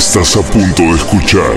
Estás a punto de escuchar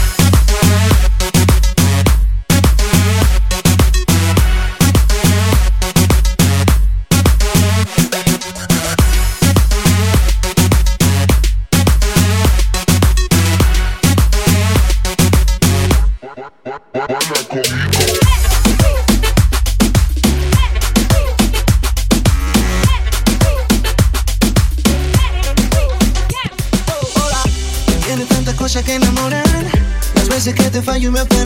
you me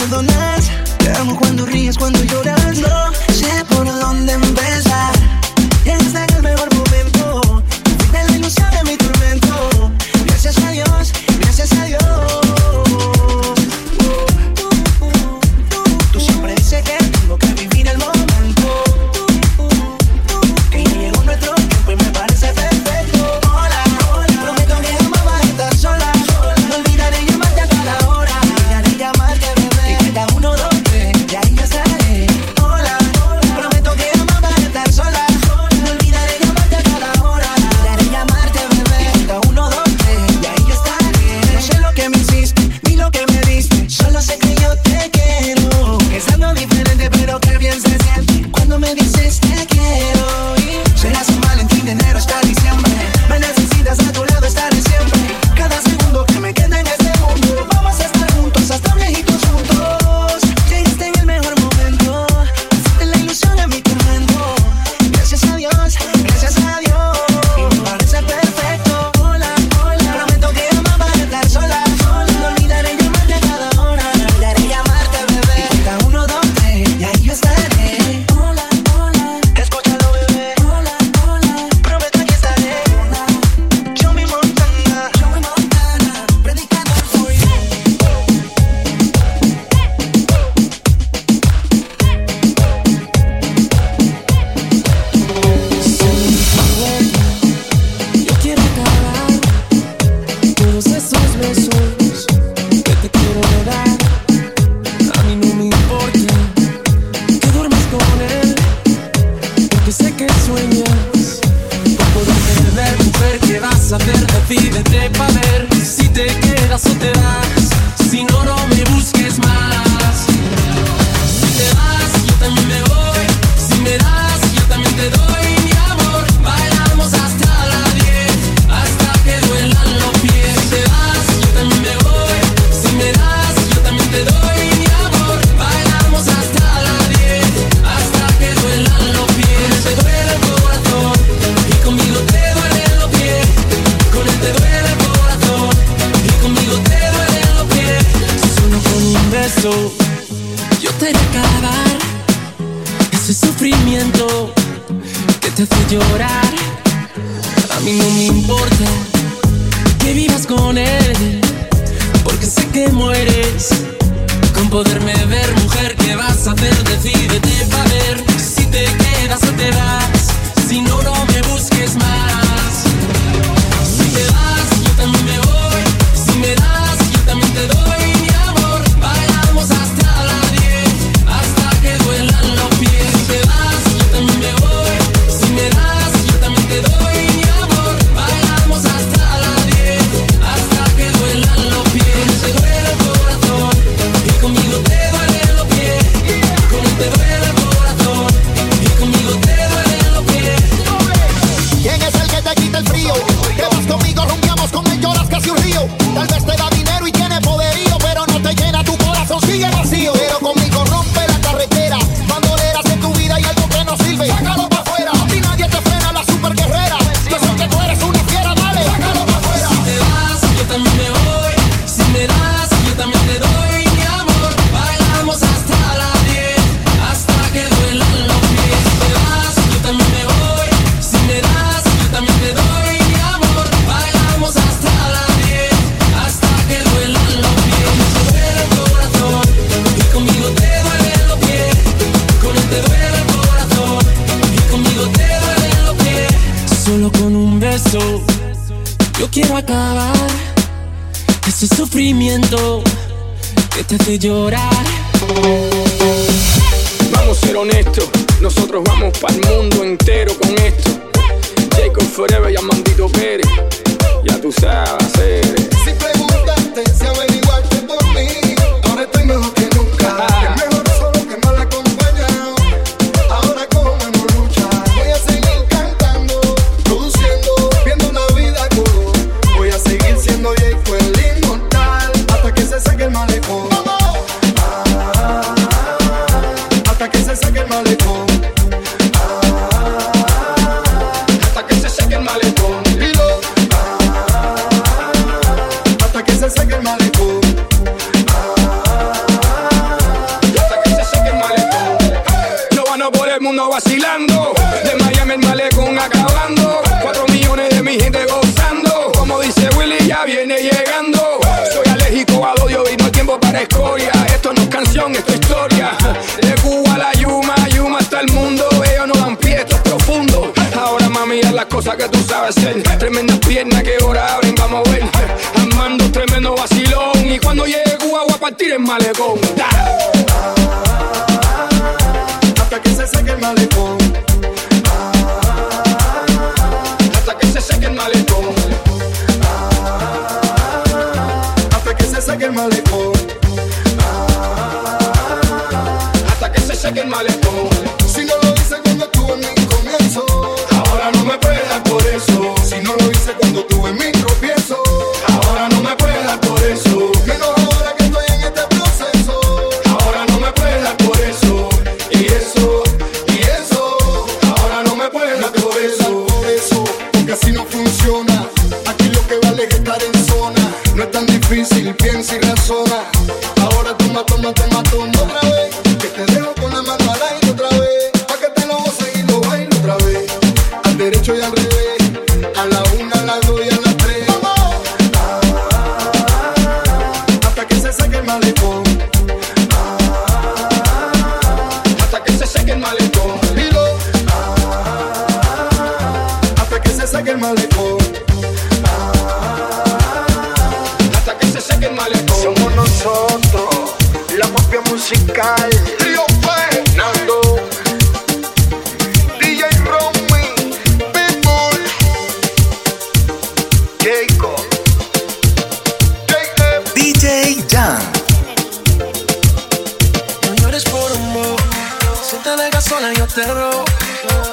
te dejas sola yo te robo.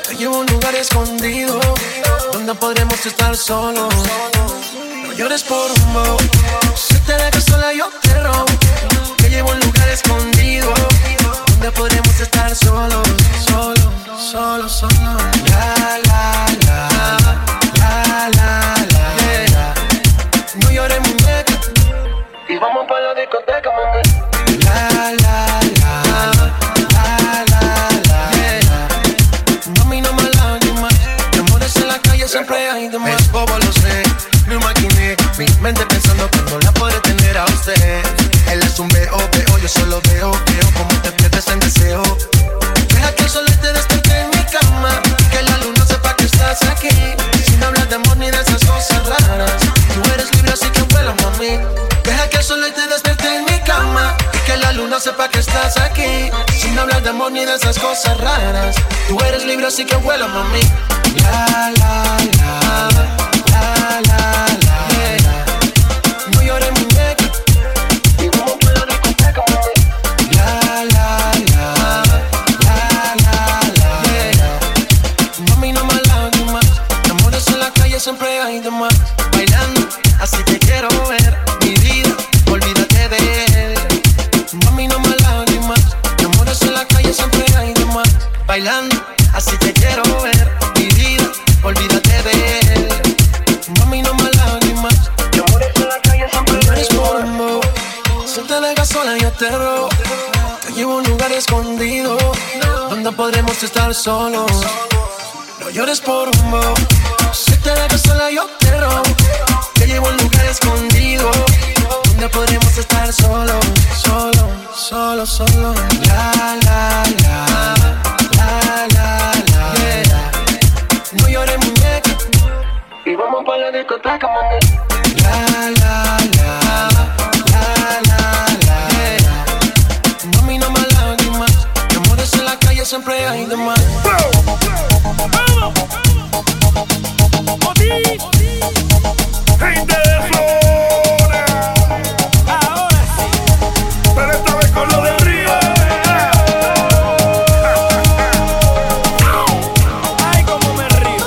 Te llevo a un lugar escondido Donde podremos estar solos. No llores por un bow Si te dejas sola yo te robo. Te llevo a un lugar escondido Donde podremos estar solos. Solos, solos, solos La, la, la La, la, la, la, la. No llores muñeca. Y vamos para lo veo, veo como te pierdes en deseo. Deja que el sol te despierte en mi cama, que la luna sepa que estás aquí. Sin hablar de amor ni de esas cosas raras, tú eres libre así que vuela mami. Deja que el sol te despierte en mi cama, que la luna sepa que estás aquí. Sin hablar de amor ni de esas cosas raras, tú eres libre así que vuela mami. La la la la la. la. podremos estar solos. No llores por un bow. Si te dejas sola, yo te robo. Te llevo a un lugar escondido. Donde podremos estar solos. Solo, solo, solo. La, la, la. La, la, la. Yeah. No llores, muñeca. Y vamos para la discoteca, mami. La, la. siempre hay de más. Ahora. Pero esta vez con lo del río. Me río!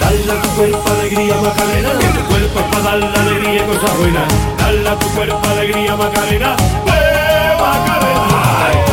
Dale tu cuerpo alegría, Macarena. Tu cuerpo alegría. Dale tu cuerpo alegría, Macarena. Macarena!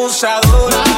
Abusadora.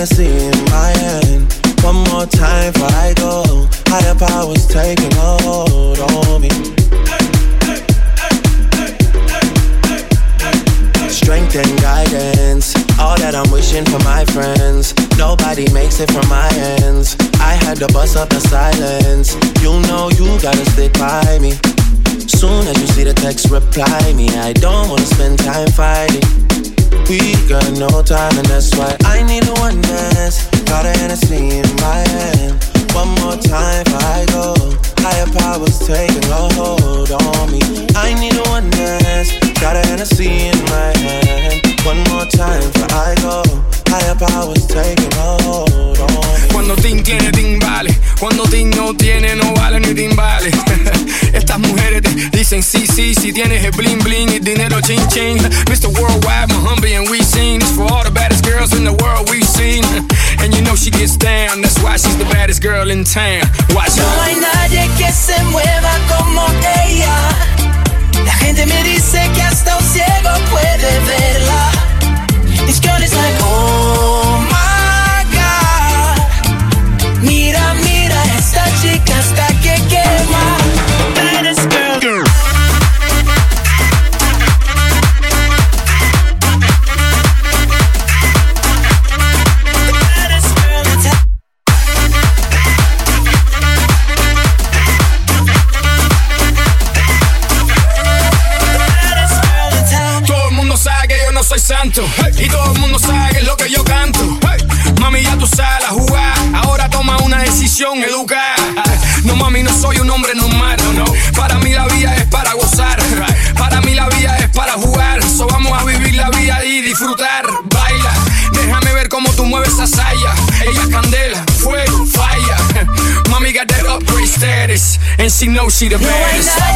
Hennessy town. She knows she the No hay baddest.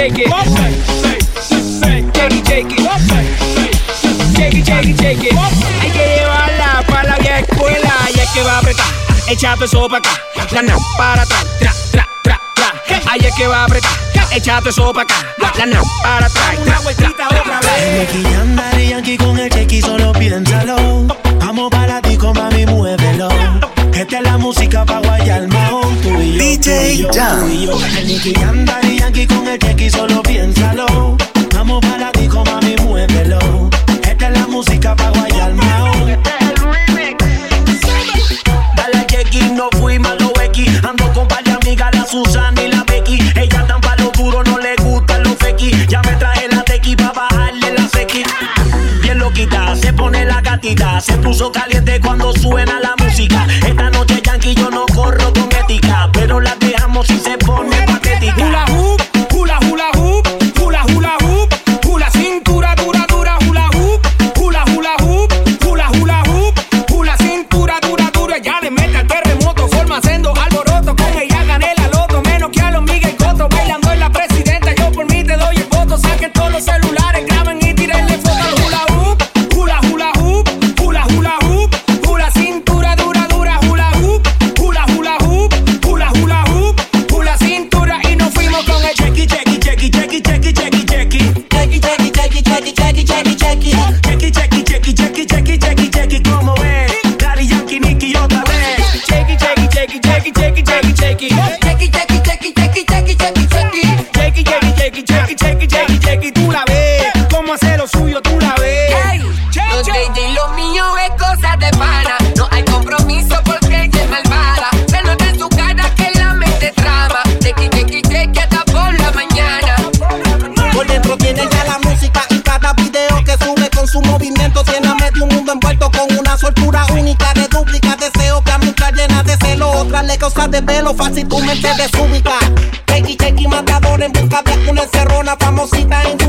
shake it. Shake it, shake it. Shake it, shake it, shake it. Hay que llevarla para la vieja escuela y es que va a apretar. Echa eso para acá. La no para atrás, tra, tra, tra, tra. Ahí es que va a apretar. Echa eso para acá. La no para atrás. Una vueltita otra vez. Nicky Yankee con el chequi, solo piénsalo. Vamos para ti, mami, mueve que la música pa' guayar mahón Tú y yo, DJ Jam. Yankee Yankee con el chequi, solo piénsalo. Vamos para la disco, mami, muévelo. Esta es la música pa' guayar mahón Dale chequi, no fui malo X. Ando con par de amigas, la Susana y la Becky. Ella tan pa' lo duro, no le gustan los fequi Ya me traje la tequi pa' bajarle la sequi. Bien loquita, se pone la gatita. Se puso caliente cuando suena la de pelo fácil tu mente desúbica. Chequi, chequi, matador en busca de una encerrona famosita en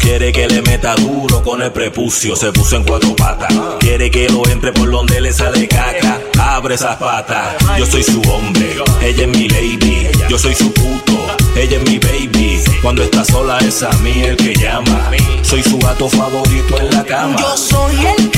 quiere que le meta duro con el prepucio. Se puso en cuatro patas, quiere que lo entre por donde le sale caca. Abre esas patas, yo soy su hombre, ella es mi lady. Yo soy su puto, ella es mi baby. Cuando está sola es a mí el que llama. Soy su gato favorito en la cama. Yo soy el que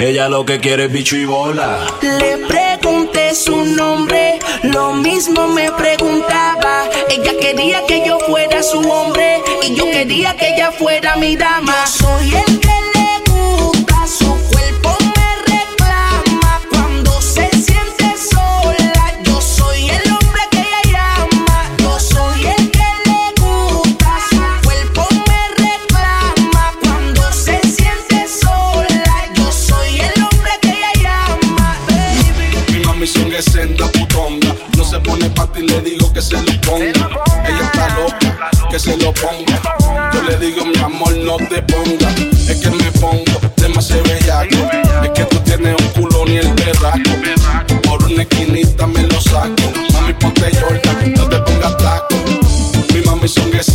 Ella lo que quiere es bicho y bola. Le pregunté su nombre, lo mismo me preguntaba. Ella quería que yo fuera su hombre y yo quería que ella fuera mi dama. Soy el Es que me pongo demasiado bellaco. Es que tú tienes un culo ni el berraco. Por una esquinita me lo saco. Mami, ponte Jordan, no te pongas taco. Mi mami son es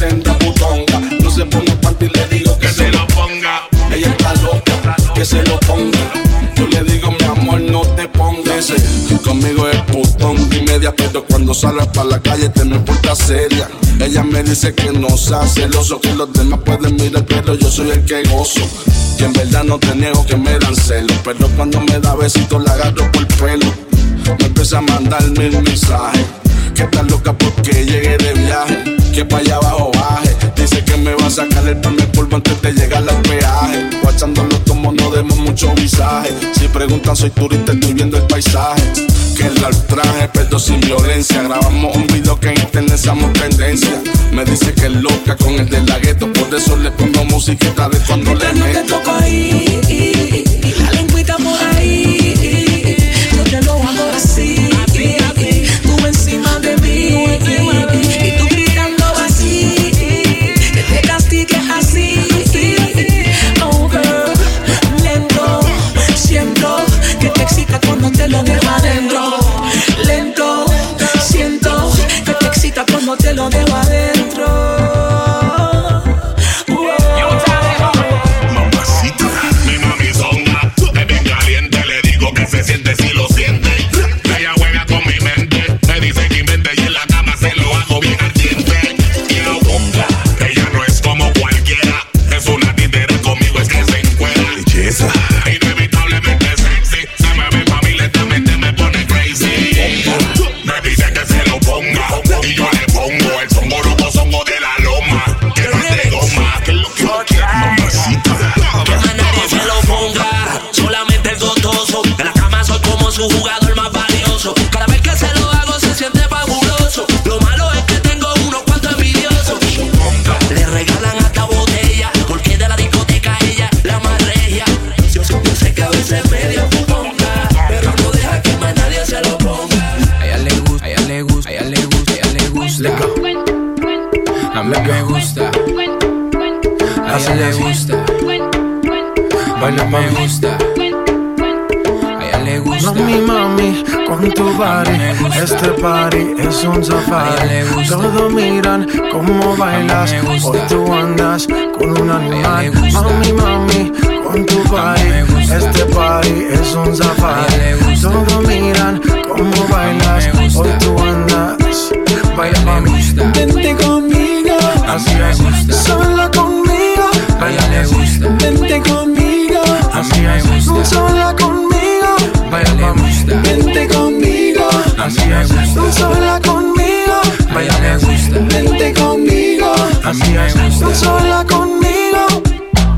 y pero cuando salgas para la calle te me porta seria. Ella me dice que no sea celoso, que los demás pueden mirar, pero yo soy el que gozo. Que en verdad no te niego que me dan celos, pero cuando me da besitos la agarro por el pelo. Me empieza a mandar mil mensajes. Que está loca porque llegué de viaje. Que para allá abajo baje. Dice que me va a sacar el primer polvo antes de llegar al peaje. Guachando los tomos no demos mucho visaje. Si preguntan, soy turista, estoy viendo el paisaje. Que el traje, pero sin violencia. Grabamos un video que en internet somos tendencia. Me dice que es loca con el de la gueto, por eso le pongo musiquita de cuando le Te meto. toco ahí, la lengüita por ahí. Yo te lo hago así, cuando te lo dejo Ella le gusta. Baila me gusta. A ella le gusta. Mami, mami, con tu body, este party es un safari. Todos miran cómo bailas, hoy tú andas con un animal. Mami, mami, con tu body, este party es un safari. Todos miran cómo bailas, hoy tú andas. Baila, mami, vente conmigo, Así me gusta. sola conmigo. A ella le gusta. Vente conmigo, A mí me gusta. sola conmigo. A ella le gusta. Vente conmigo, A mí me gusta. sola conmigo. A ella le gusta. Vente conmigo, A mí me gusta. sola conmigo.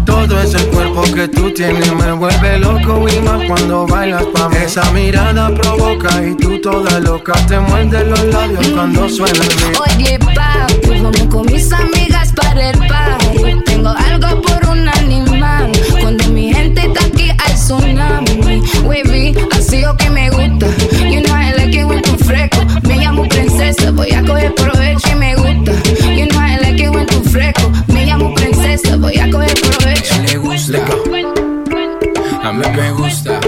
Todo ese cuerpo que tú tienes me vuelve loco y más cuando bailas pa' mí. Esa mirada provoca y tú toda loca te muerdes los labios cuando suena el beat. Oye, papi, vamos con mis amigas para el party. Tengo algo por un animal. Cuando mi gente está aquí hay tsunami. Wavy, así o que me gusta. Know I like it when tú fresco. Me llamo princesa, voy a coger provecho y me gusta. Know I like it when tú fresco. Me llamo princesa, voy a coger provecho. A le gusta. A mí me gusta.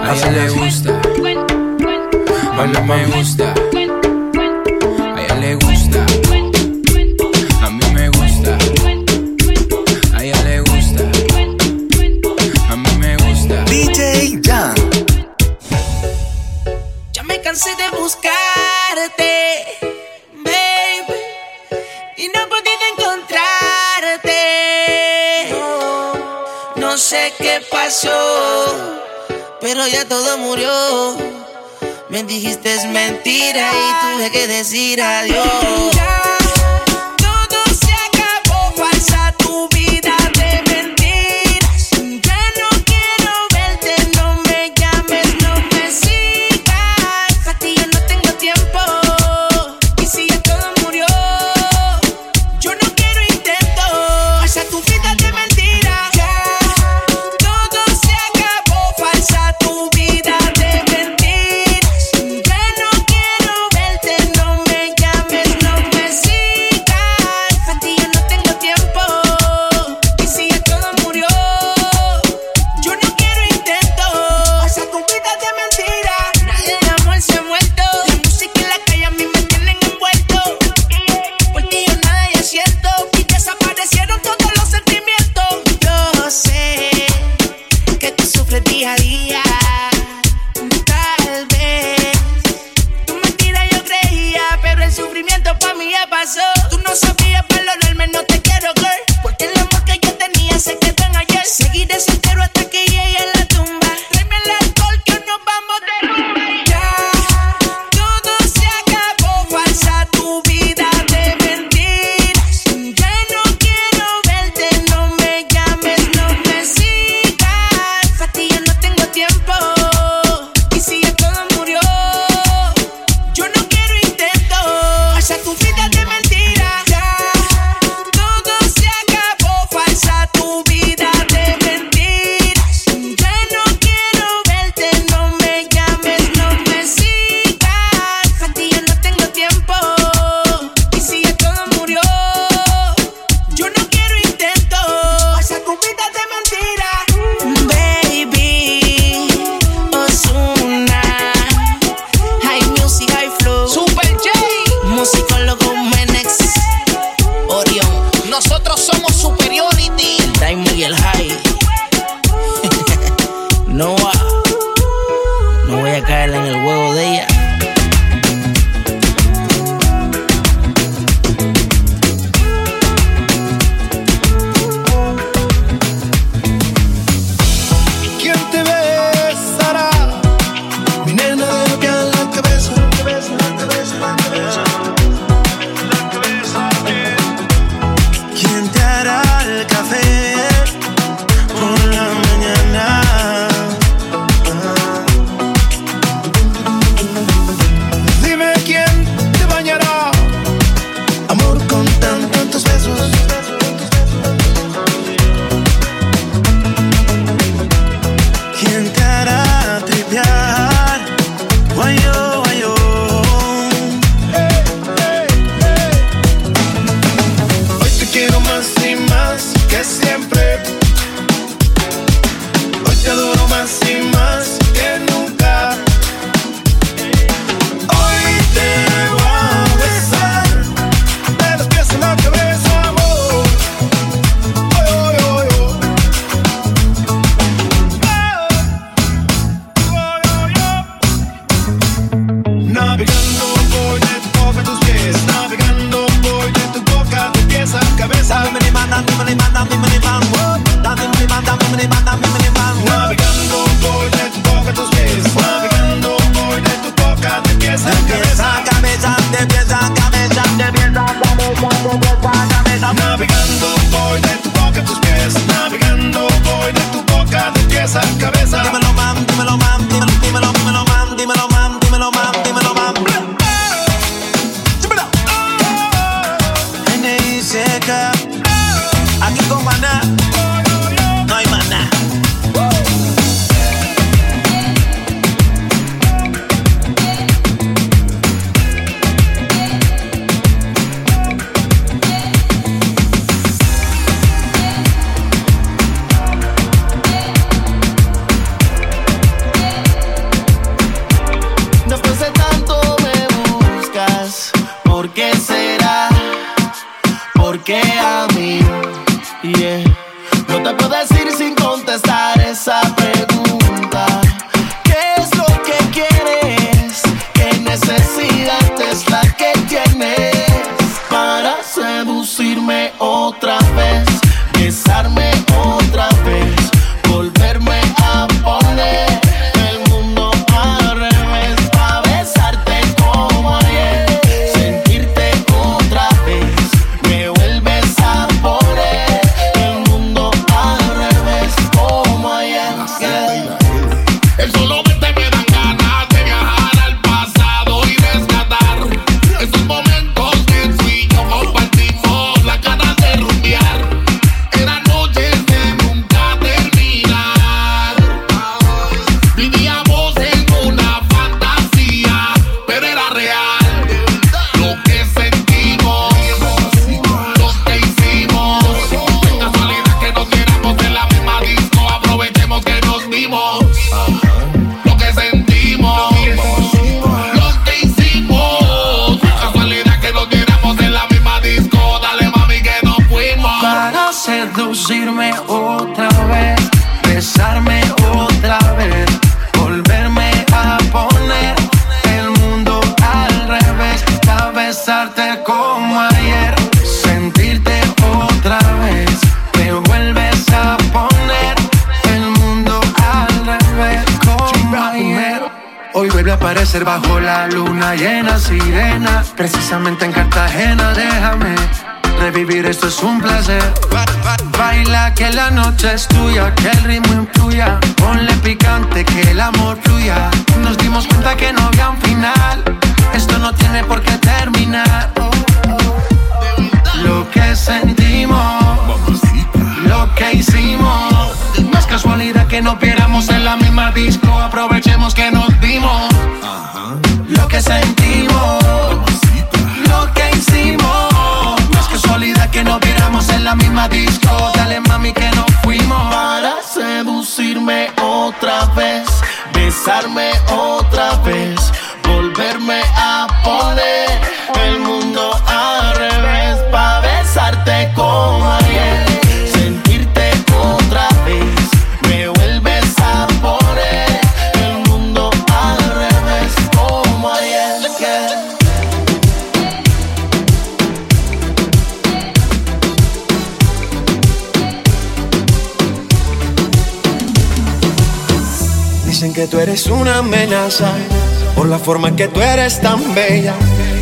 A ella le gusta. Baila me gusta. Dijiste es mentira y tuve que decir adiós.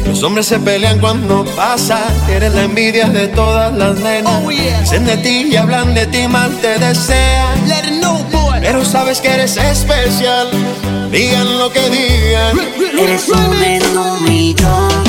Los hombres se pelean cuando pasa. Eres la envidia de todas las nenas. Oh, yeah. De ti y hablan de ti, mal te desean. Let it. Pero sabes que eres especial. Digan lo que digan. Eres un.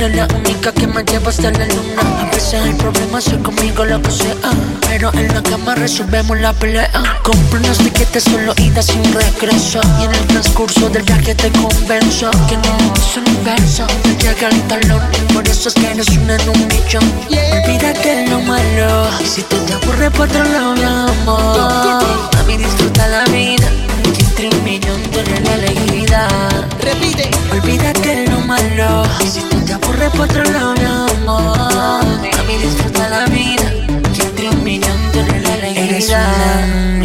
eres la única que me lleva hasta la luna. A veces hay problemas, soy conmigo lo que. Pero en la cama resolvemos la pelea. Compro unos tiquetes solo ida sin regreso. Y en el transcurso del viaje te convenzo que no es un universo. Te llega el talón, por eso es que eres una en un millón. Olvídate lo malo. Y si tú te aburres por otro lado, mi amor. A mí disfruta la vida. Entre un millón de la alegría. Repite. Olvídate lo malo. Si tú corre por otro lado, mi amor. Mami, disfruta la vida. Siempre un millón de la alegría.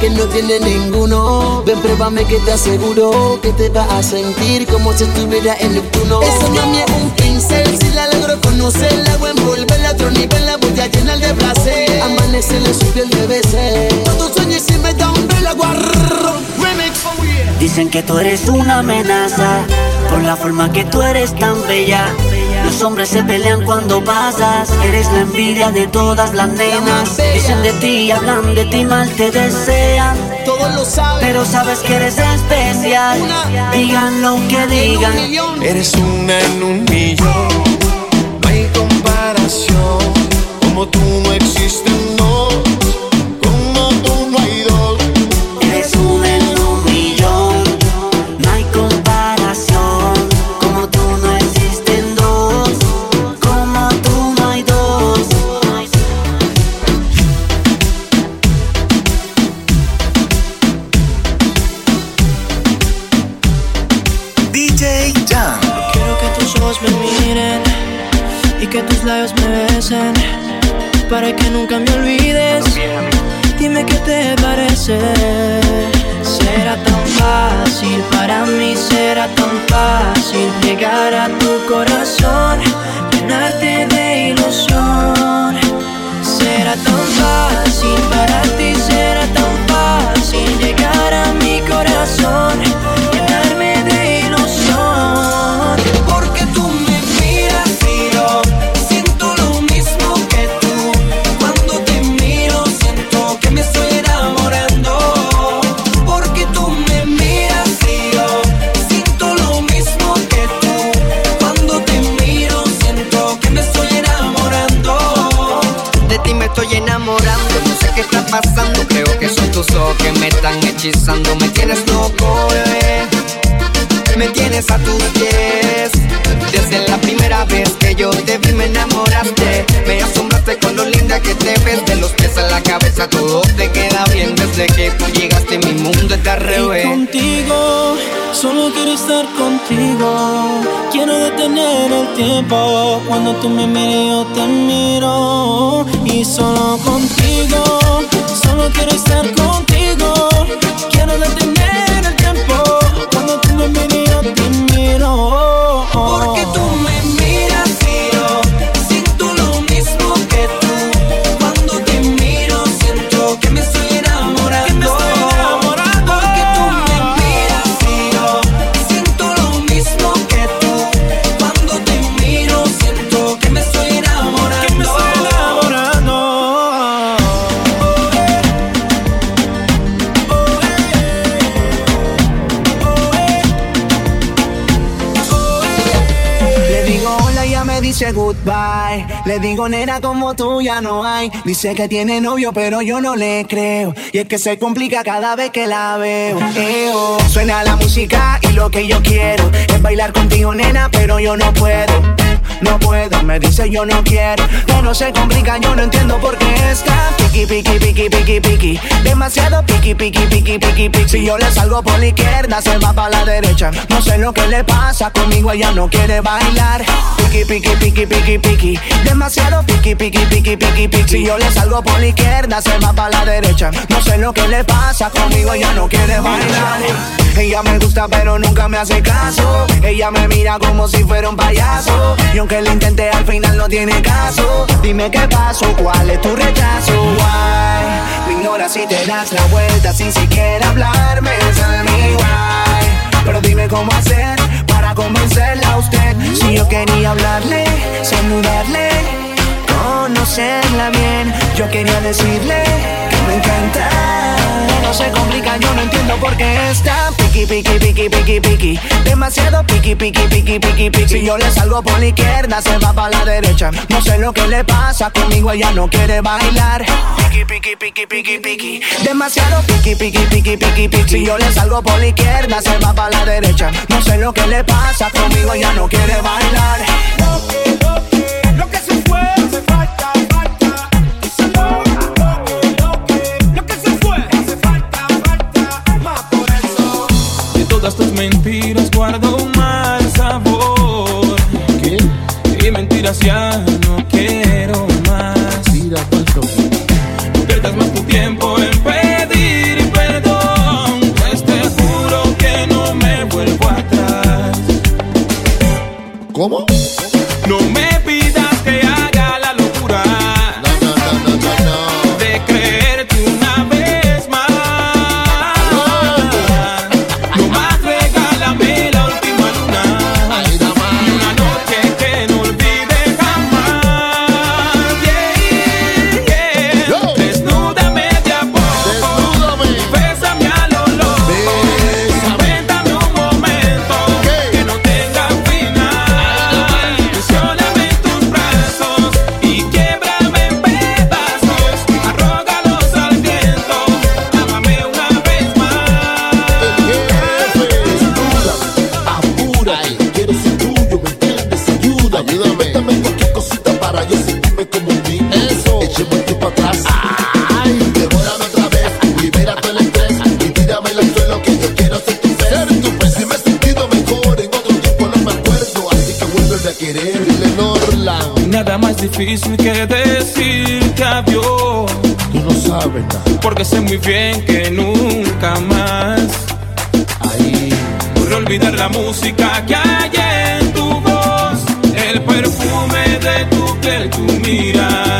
Que no tiene ninguno. Ven, pruébame que te aseguro que te vas a sentir como si estuviera en Neptuno. Esa mami es un pincel, si la logro conocer, la hago envolverla a otro nivel, la voy a llenar de placer. Amanecerle su piel de veces. Todo sueño y si me da un vela, guarro. Remix. Dicen que tú eres una amenaza por la forma que tú eres tan bella. Los hombres se pelean cuando pasas, eres la envidia de todas las nenas. Dicen de ti, hablan de ti, mal te desean. Todos lo saben. Pero sabes que eres especial. Digan lo que digan. Eres una en un millón, no hay comparación. Como tú no existen Quiero detener el tiempo. Cuando tú me mires, yo te miro. Y solo contigo, solo quiero estar contigo. Quiero detener el tiempo. Cuando tú me mires, goodbye. Le digo nena como tú ya no hay. Dice que tiene novio pero yo no le creo. Y es que se complica cada vez que la veo. Eo. Suena la música y lo que yo quiero es bailar contigo nena pero yo no puedo. No puedo, me dice yo no quiero. Pero se complica, yo no entiendo por qué está piqui, piqui, piqui, piqui, piqui. Demasiado piqui, piqui, piqui, piqui, piqui. Si yo le salgo por la izquierda, se va para la derecha. No sé lo que le pasa conmigo, ella no quiere bailar. Piqui, piqui, piqui, piqui, piqui. Demasiado piqui, piqui, piqui, piqui, piqui. Si yo le salgo por la izquierda, se va para la derecha. No sé lo que le pasa conmigo, ella no quiere bailar. Ella me gusta, pero nunca me hace caso. Ella me mira como si fuera un payaso. Y aunque lo intenté, al final no tiene caso. Dime qué pasó, cuál es tu rechazo. Why? Me ignoras si te das la vuelta sin siquiera hablarme. Tell me why. Pero dime cómo hacer convencerla a usted. Si yo quería hablarle, saludarle, conocerla bien. Yo quería decirle me encanta. No se complica, yo no entiendo por qué está piqui, piqui, piqui, piqui, piqui. Demasiado piqui, piqui, piqui, piqui, piqui. Si yo le salgo por la izquierda, se va para la derecha. No sé lo que le pasa conmigo, ella no quiere bailar. Piqui, piqui, piqui, piqui, piqui. Demasiado piqui, piqui, piqui, piqui, piqui. Si yo le salgo por la izquierda, se va para la derecha. No sé lo que le pasa conmigo, ella no quiere bailar. Lo que se fue, todas tus mentiras guardo un mal sabor. ¿Qué? Y mentiras ya no quiero más. Mira, falso. No pierdas más tu tiempo en pedir perdón. Pues te juro que no me vuelvo atrás. ¿Cómo? difícil que decirte adiós. Tú lo sabes, ¿no? porque sé muy bien que nunca más. Ahí. Por olvidar la música que hay en tu voz, el perfume de tu piel, tu mirada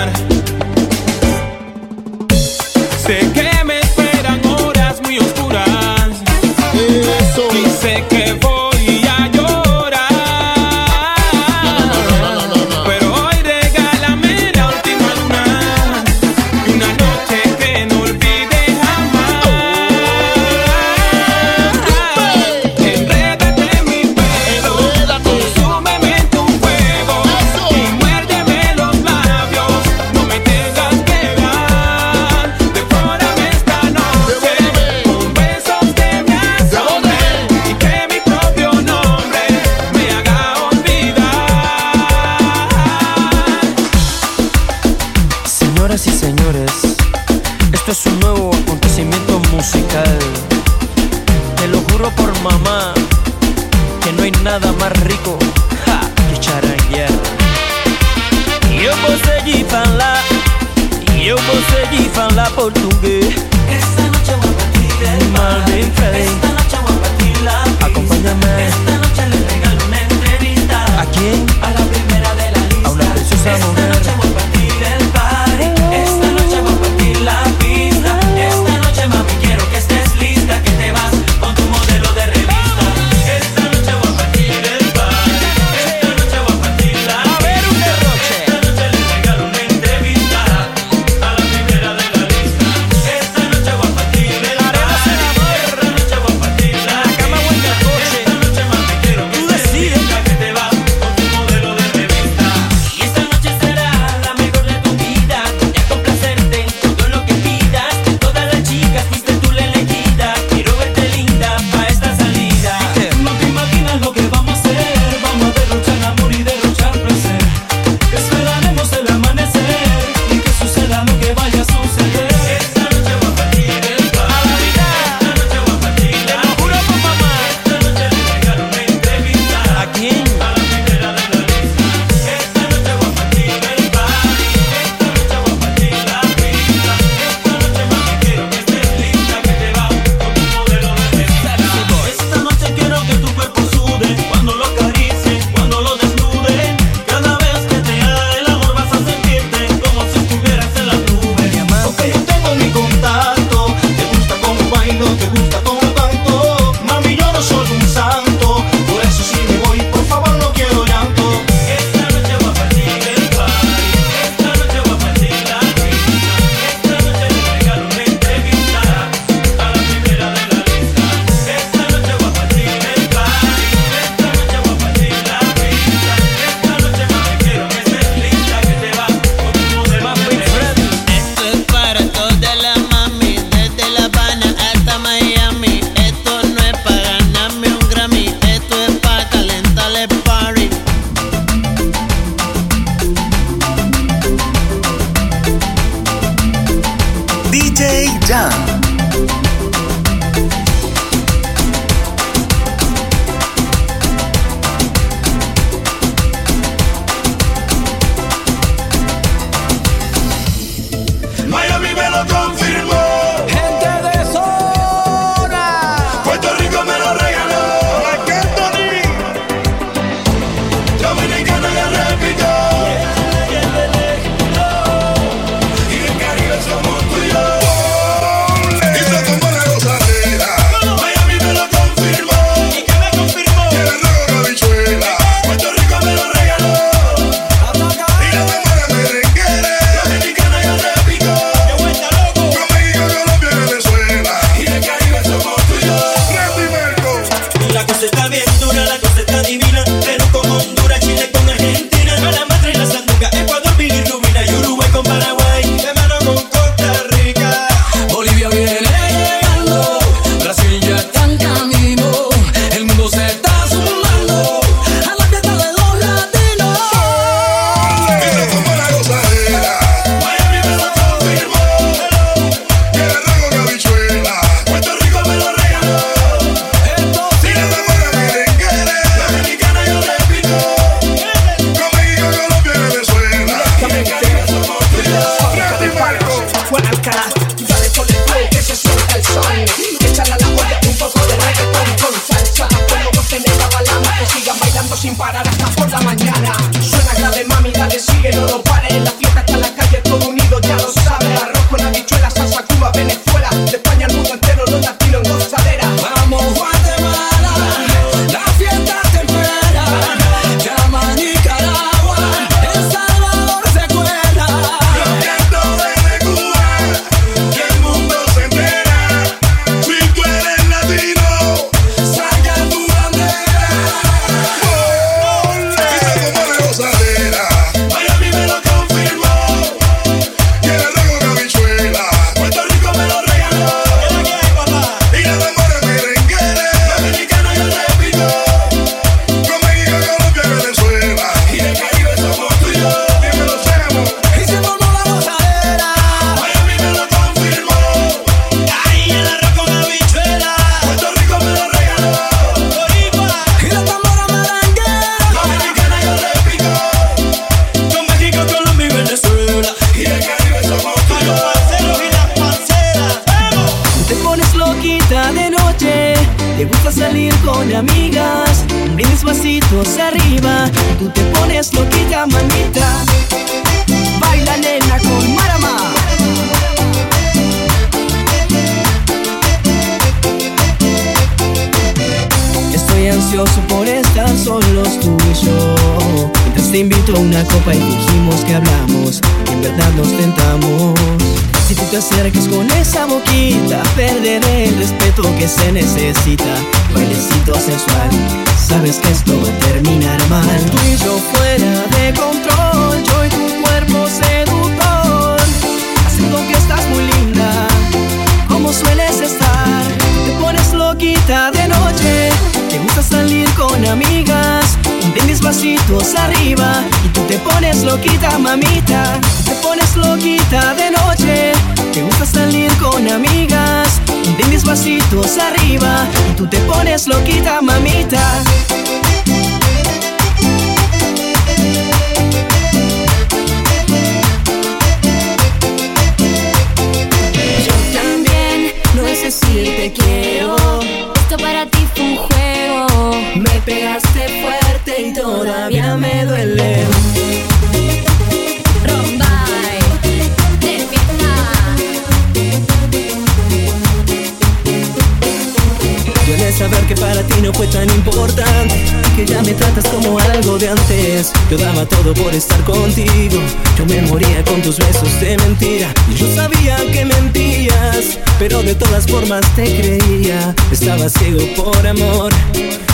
pero de todas formas te creía. Estaba ciego por amor,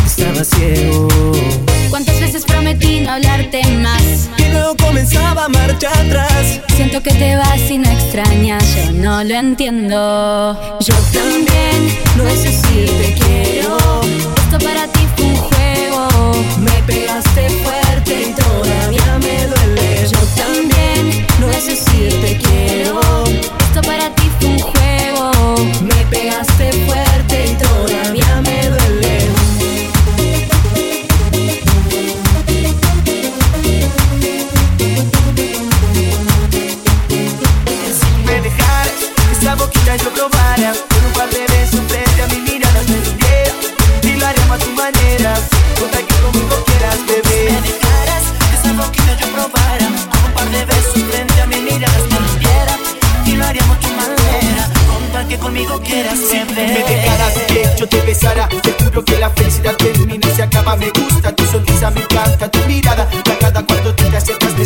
estaba ciego. ¿Cuántas veces prometí no hablarte más? Y luego comenzaba a marcha atrás. Siento que te vas y no extrañas, yo no lo entiendo. Yo también, no sé si te quiero. Esto para ti fue un juego. Me pegas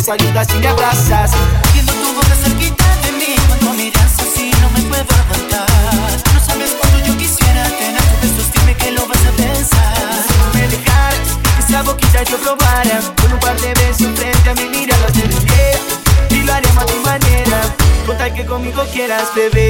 saludas y me abrazas. Siendo tu boca cerquita de mí, cuando miras así no me puedo aguantar. No sabes cuánto yo quisiera tener tus besos, dime que lo vas a pensar. No me dejar que esa boquita yo probara, con un par de besos frente a mi mirada te besé y lo haremos a tu manera, con tal que conmigo quieras beber.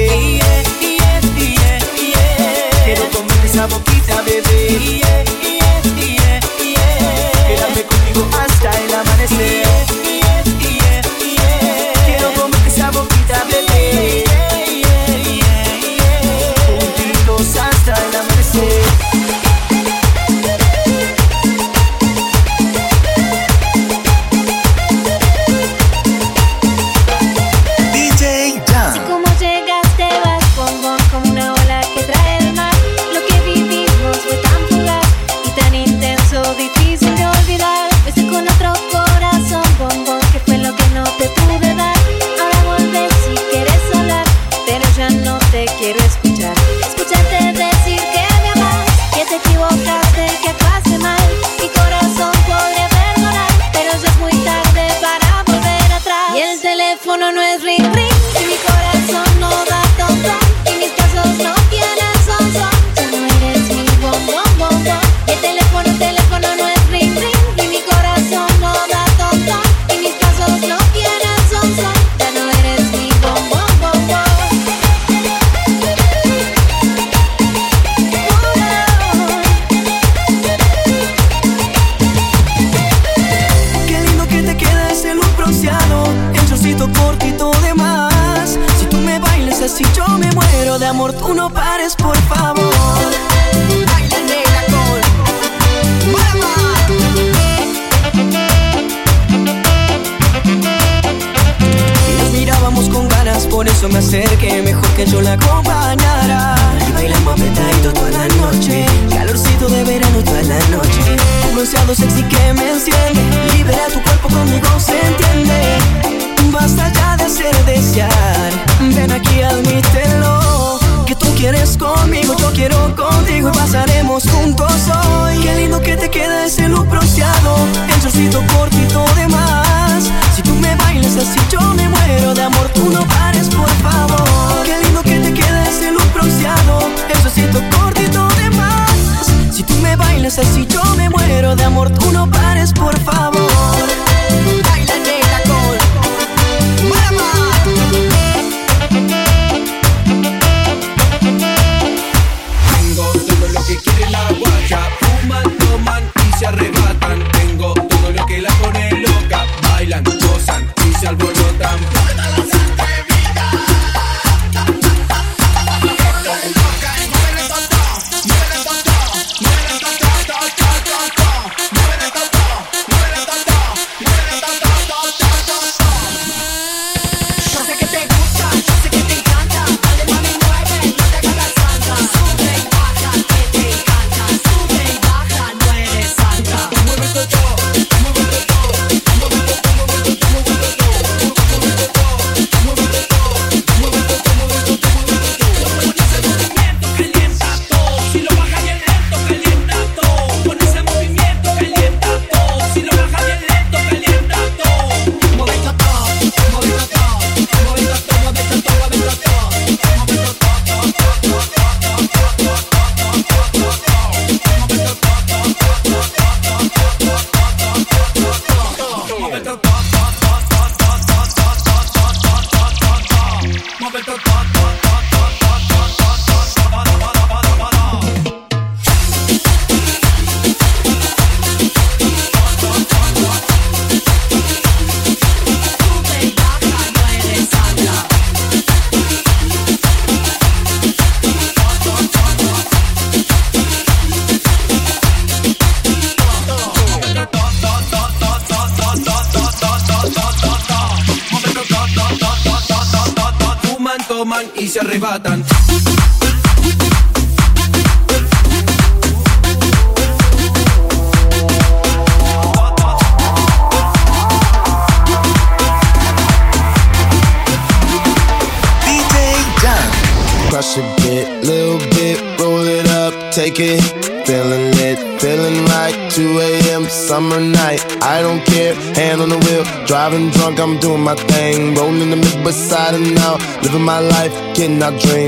Can I dream?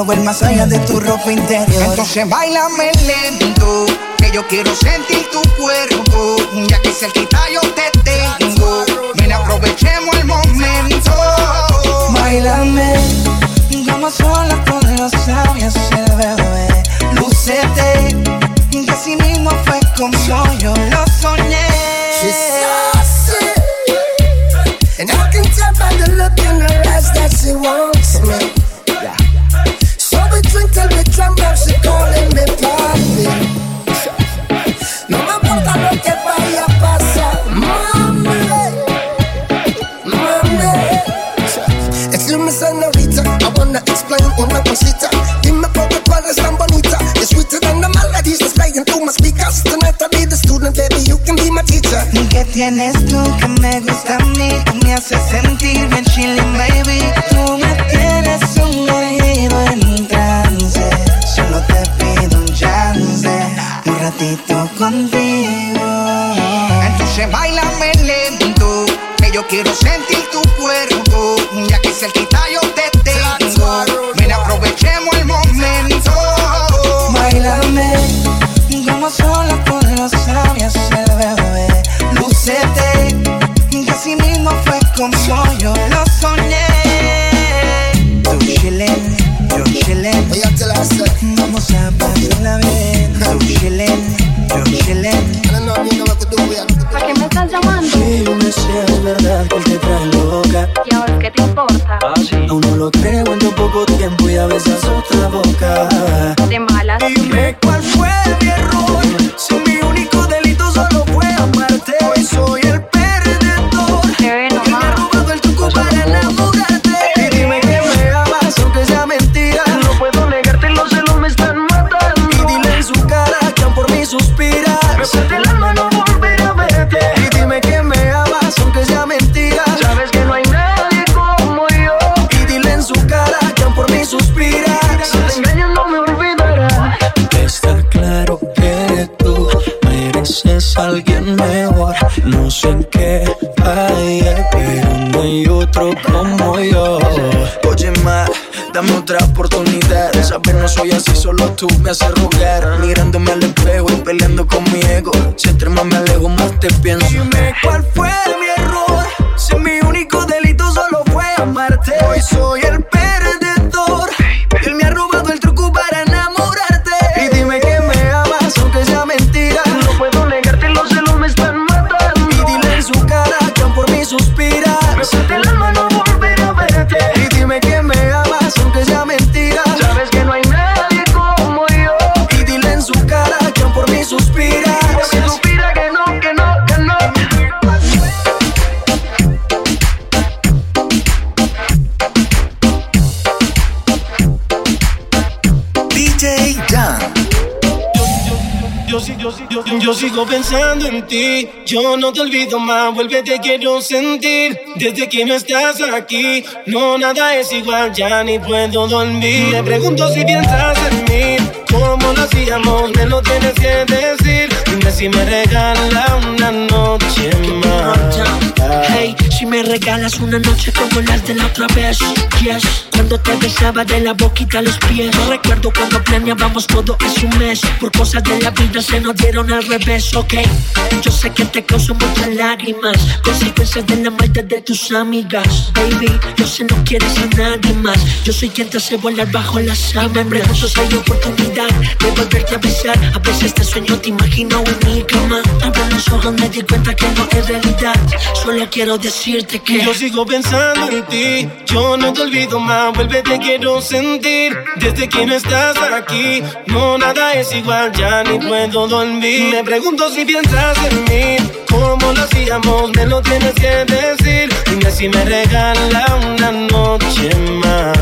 quiero ver más allá de tu ropa interior. Entonces bailame lento, que yo quiero sentir tu cuerpo. Ya que cerquita yo te tengo, ven aprovechemos el momento. Bailame, como sola con los sabios el bebé. Lucete, que así mismo fue como yo lo soñé. She's saucy, and I can tell by the look in her eyes that she wants. cosita. Dime por qué tú eres tan bonita. You're sweeter than the melodies that's playing through my speakers. Tonight I'll be the student, baby, you can be my teacher. ¿Y qué tienes tú que me gusta a mí? Que me hace sentir bien chilling, baby. Tú me tienes sumergido en un trance. Solo te pido un chance, un ratito contigo. Entonces bailame lento, que yo quiero sentir tu cuerpo. Ya que cerquita yo te poco tiempo y a veces otra boca. Te embalas. Dime cuál solo tú pensando en ti. Yo no te olvido más, vuelve, te quiero sentir. Desde que no estás aquí, no nada es igual, ya ni puedo dormir. Me pregunto si piensas en mí, cómo lo hacíamos, me lo tienes que decir. Dime si me regala una noche me regalas una noche como las de la otra vez, yes. Cuando te besaba de la boquita a los pies. No recuerdo cuando planeábamos todo hace un mes. Por cosas de la vida se nos dieron al revés, ok. Yo sé que te causo muchas lágrimas. Consecuencias de la maldad de tus amigas. Baby, yo sé no quieres a nadie más. Yo soy quien te hace volar bajo las sábanas. Y me pregunto hay oportunidad de volverte a besar. A veces te sueño, te imagino en mi cama. Abro los ojos, me di cuenta que no es realidad. Solo quiero Yo sigo pensando en ti, yo no te olvido más, vuelve te quiero sentir. Desde que no estás aquí, no nada es igual, ya ni puedo dormir. Me pregunto si piensas en mí, cómo lo hacíamos, me lo tienes que decir. Dime si me regala una noche más.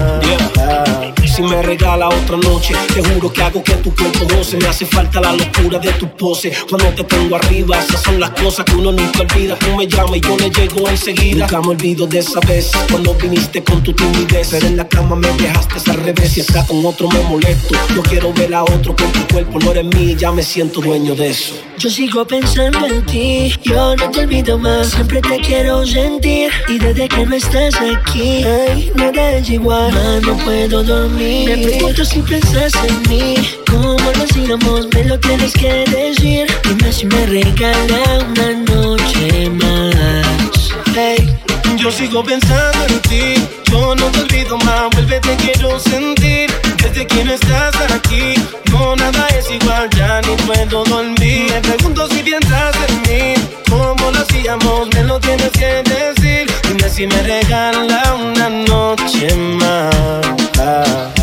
Si me regala otra noche, te juro que hago que tu cuerpo goce. Me hace falta la locura de tu pose. Cuando te tengo arriba, esas son las cosas que uno nunca olvida. Tú me llamas y yo le llego enseguida. Nunca me olvido de esa vez cuando viniste con tu timidez. Pero en la cama me dejaste al revés. Si está con otro me molesto. Yo quiero ver a otro con tu cuerpo. No eres mí, ya me siento dueño de eso. Yo sigo pensando en ti, yo no te olvido más, siempre te quiero sentir y desde que no estás aquí, ay, nada es igual, más no puedo dormir. Me pregunto si piensas en mí, cómo lo hacíamos, me lo tienes que decir. Dime si me regala una noche más. Hey. Yo sigo pensando en ti, yo no te olvido más, vuelve te quiero sentir. Desde que no estás aquí, no nada es igual, ya ni puedo dormir. Me pregunto si piensas en mí, cómo lo hacíamos, me lo tienes que decir. Dime si me regala una noche más.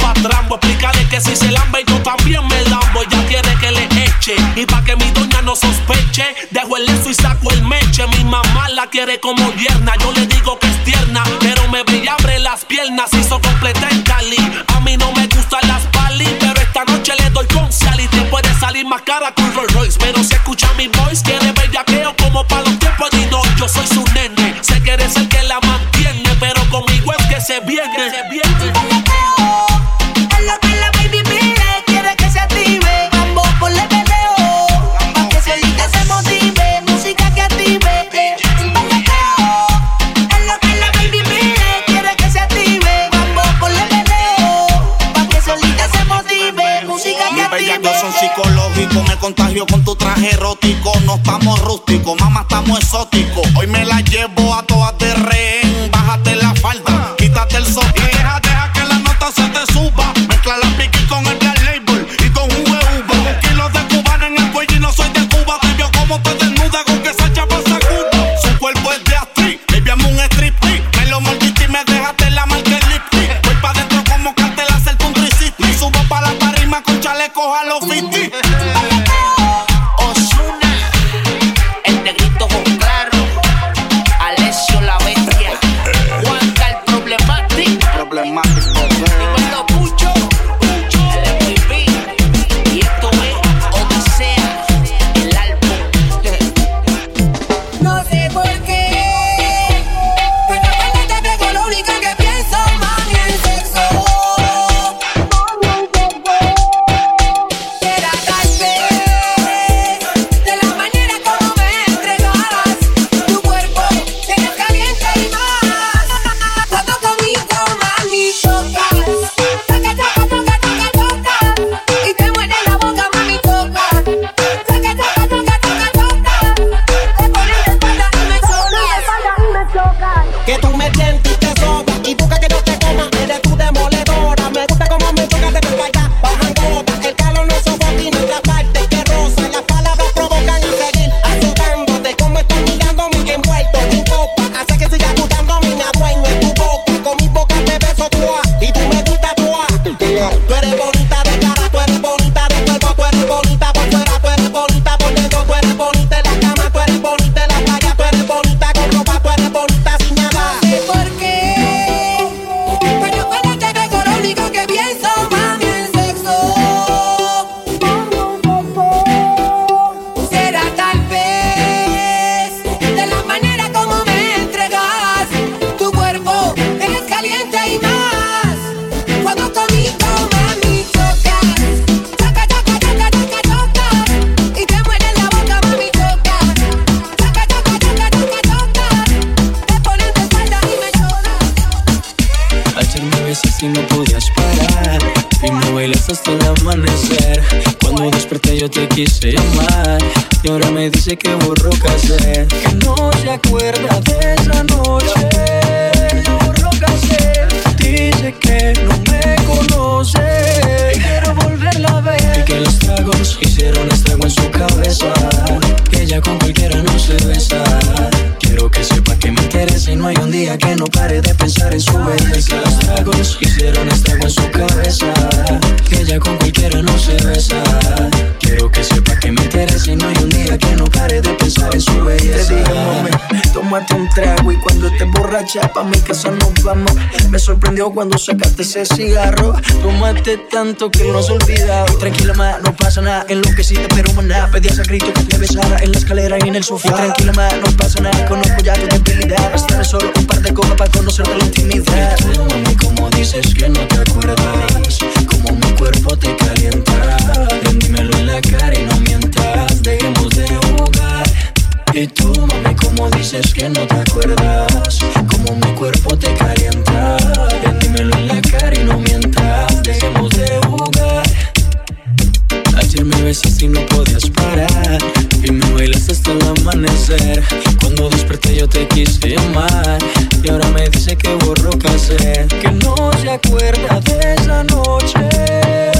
Pa' trambo. Explícale que si se lambe yo también me lambo. Ella quiere que le eche. Y pa' que mi doña no sospeche, dejo el leso y saco el meche. Mi mamá la quiere como yerna. Yo le digo que es tierna, pero me ve y abre las piernas. Hizo completa en Cali. A mí no me gustan las pali, pero esta noche le doy con sal y te puede salir más cara que un Rolls Royce. Pero si escucha mi voice, quiere bellaqueo como para los tiempos de no, yo soy su nene. Sé que eres el que la mantiene, pero conmigo es que viene. Se viene. Active. son psicológicos, me contagio con tu traje erótico. No estamos rústicos, mamá, estamos exóticos. Hoy me la llevo a todas de. Con chalecos a los 50. Cuando sacaste ese cigarro. Tómate tanto que no se olvida. Tranquila, ma, no pasa nada. Enloqueciste, pero maná. Pedías a grito que te besara en la escalera y en el sofá. Y tranquila, ma, no pasa nada. Conozco ya tu debilidad. Bastarme solo un par de copas para conocerte la intimidad. Y tú, mami, como dices que no te acuerdas. Como mi cuerpo te calienta. Dímelo en la cara y no mientas. Dejemos de jugar. Y tú, mami, como dices que no te acuerdas. Como mi cuerpo te calienta. Ven, dímelo en la cara y no mientas. Dejemos de jugar. Ayer me besaste y no podías parar Y me bailaste hasta el amanecer Cuando desperté yo te quise llamar Y ahora me dice que borró cassette Que no se acuerda de esa noche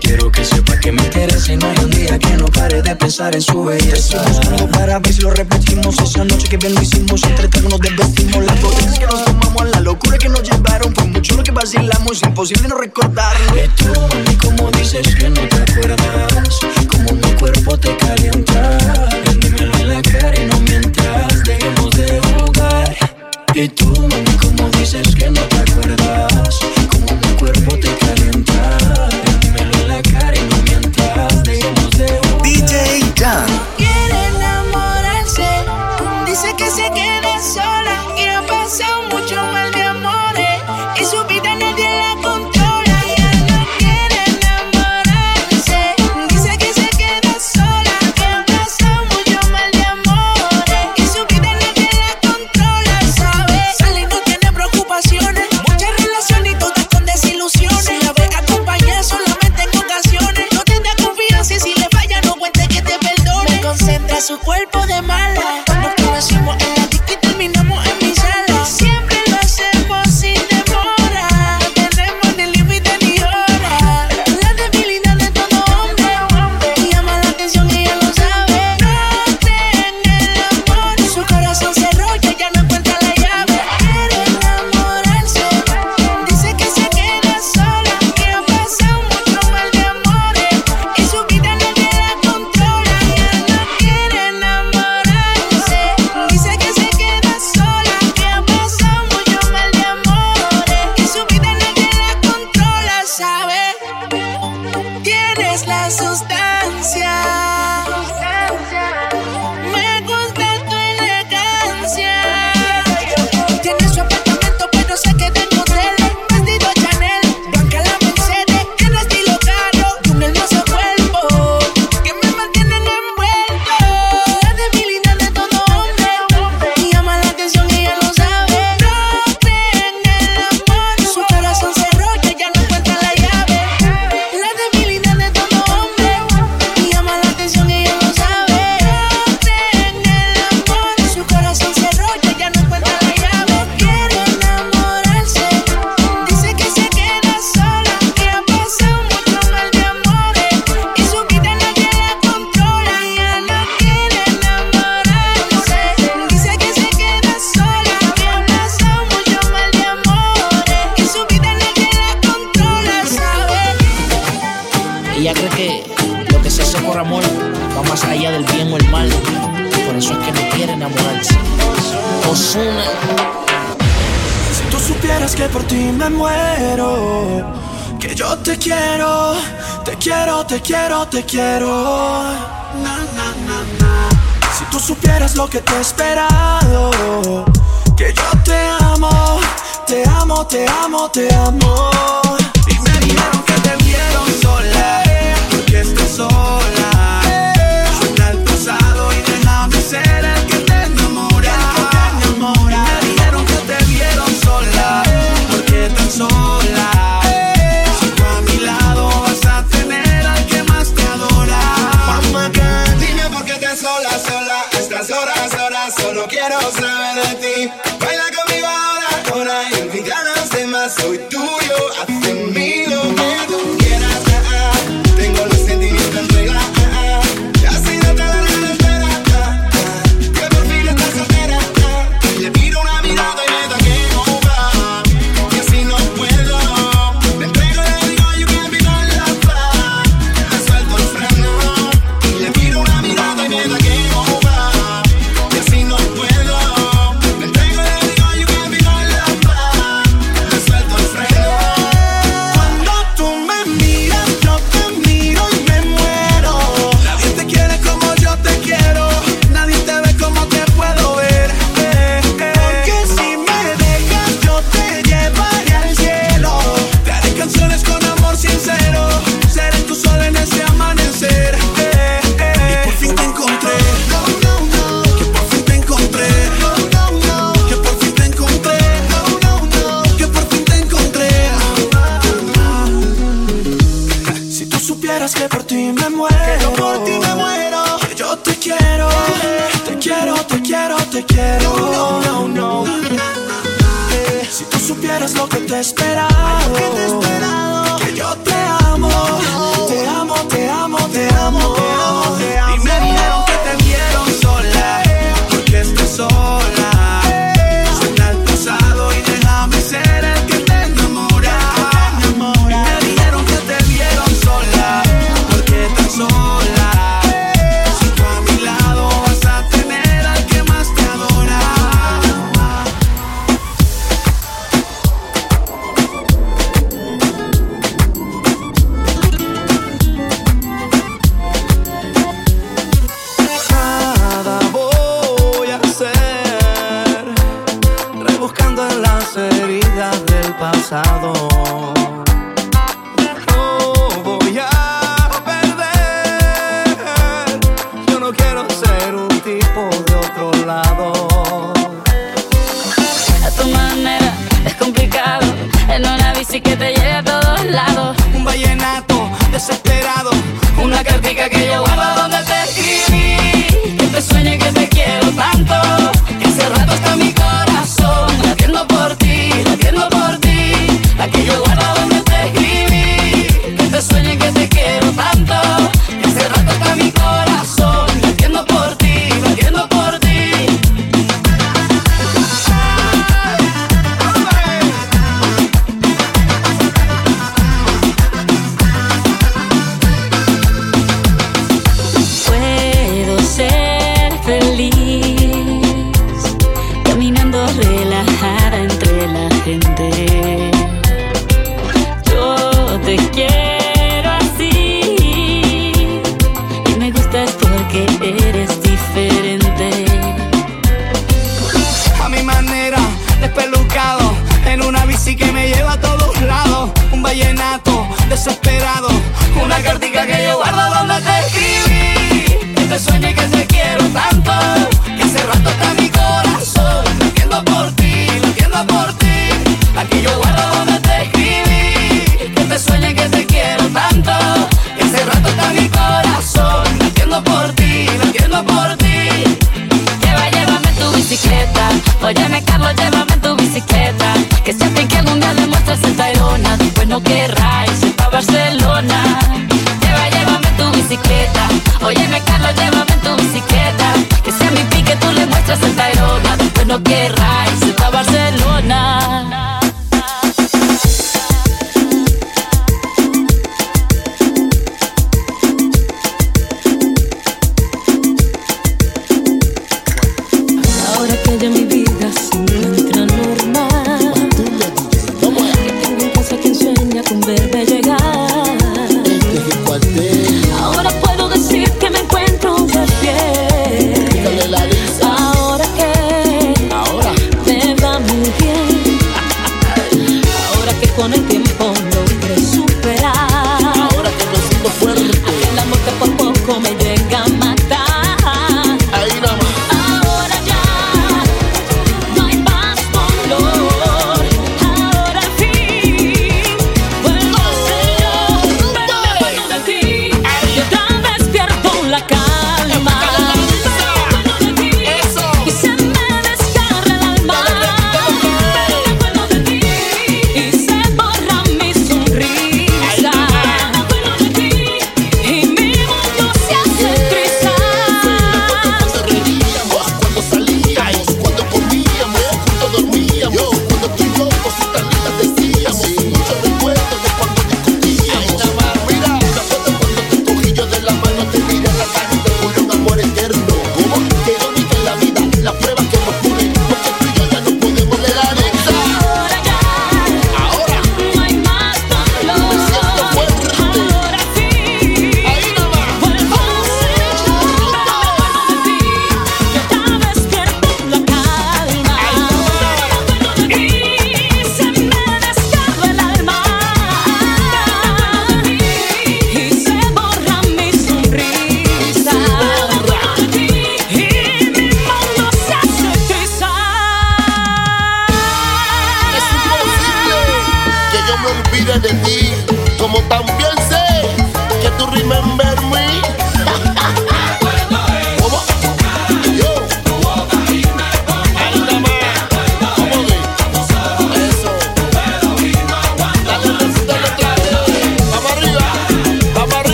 Quiero que sepa que me interesa y no hay un día que no pare de pensar en su belleza. Buscando para ver si lo repetimos esa noche que bien lo hicimos entre todos nos desvestimos las botellas que nos tomamos la locura que nos llevaron por mucho lo que vacilamos imposible no recordarlo Y tú, mami, como dices que no te acuerdas Como mi cuerpo te calienta dímelo en la cara y no mientas Dejemos de jugar Y tú, mami, como dices que no te acuerdas Como mi cuerpo te calienta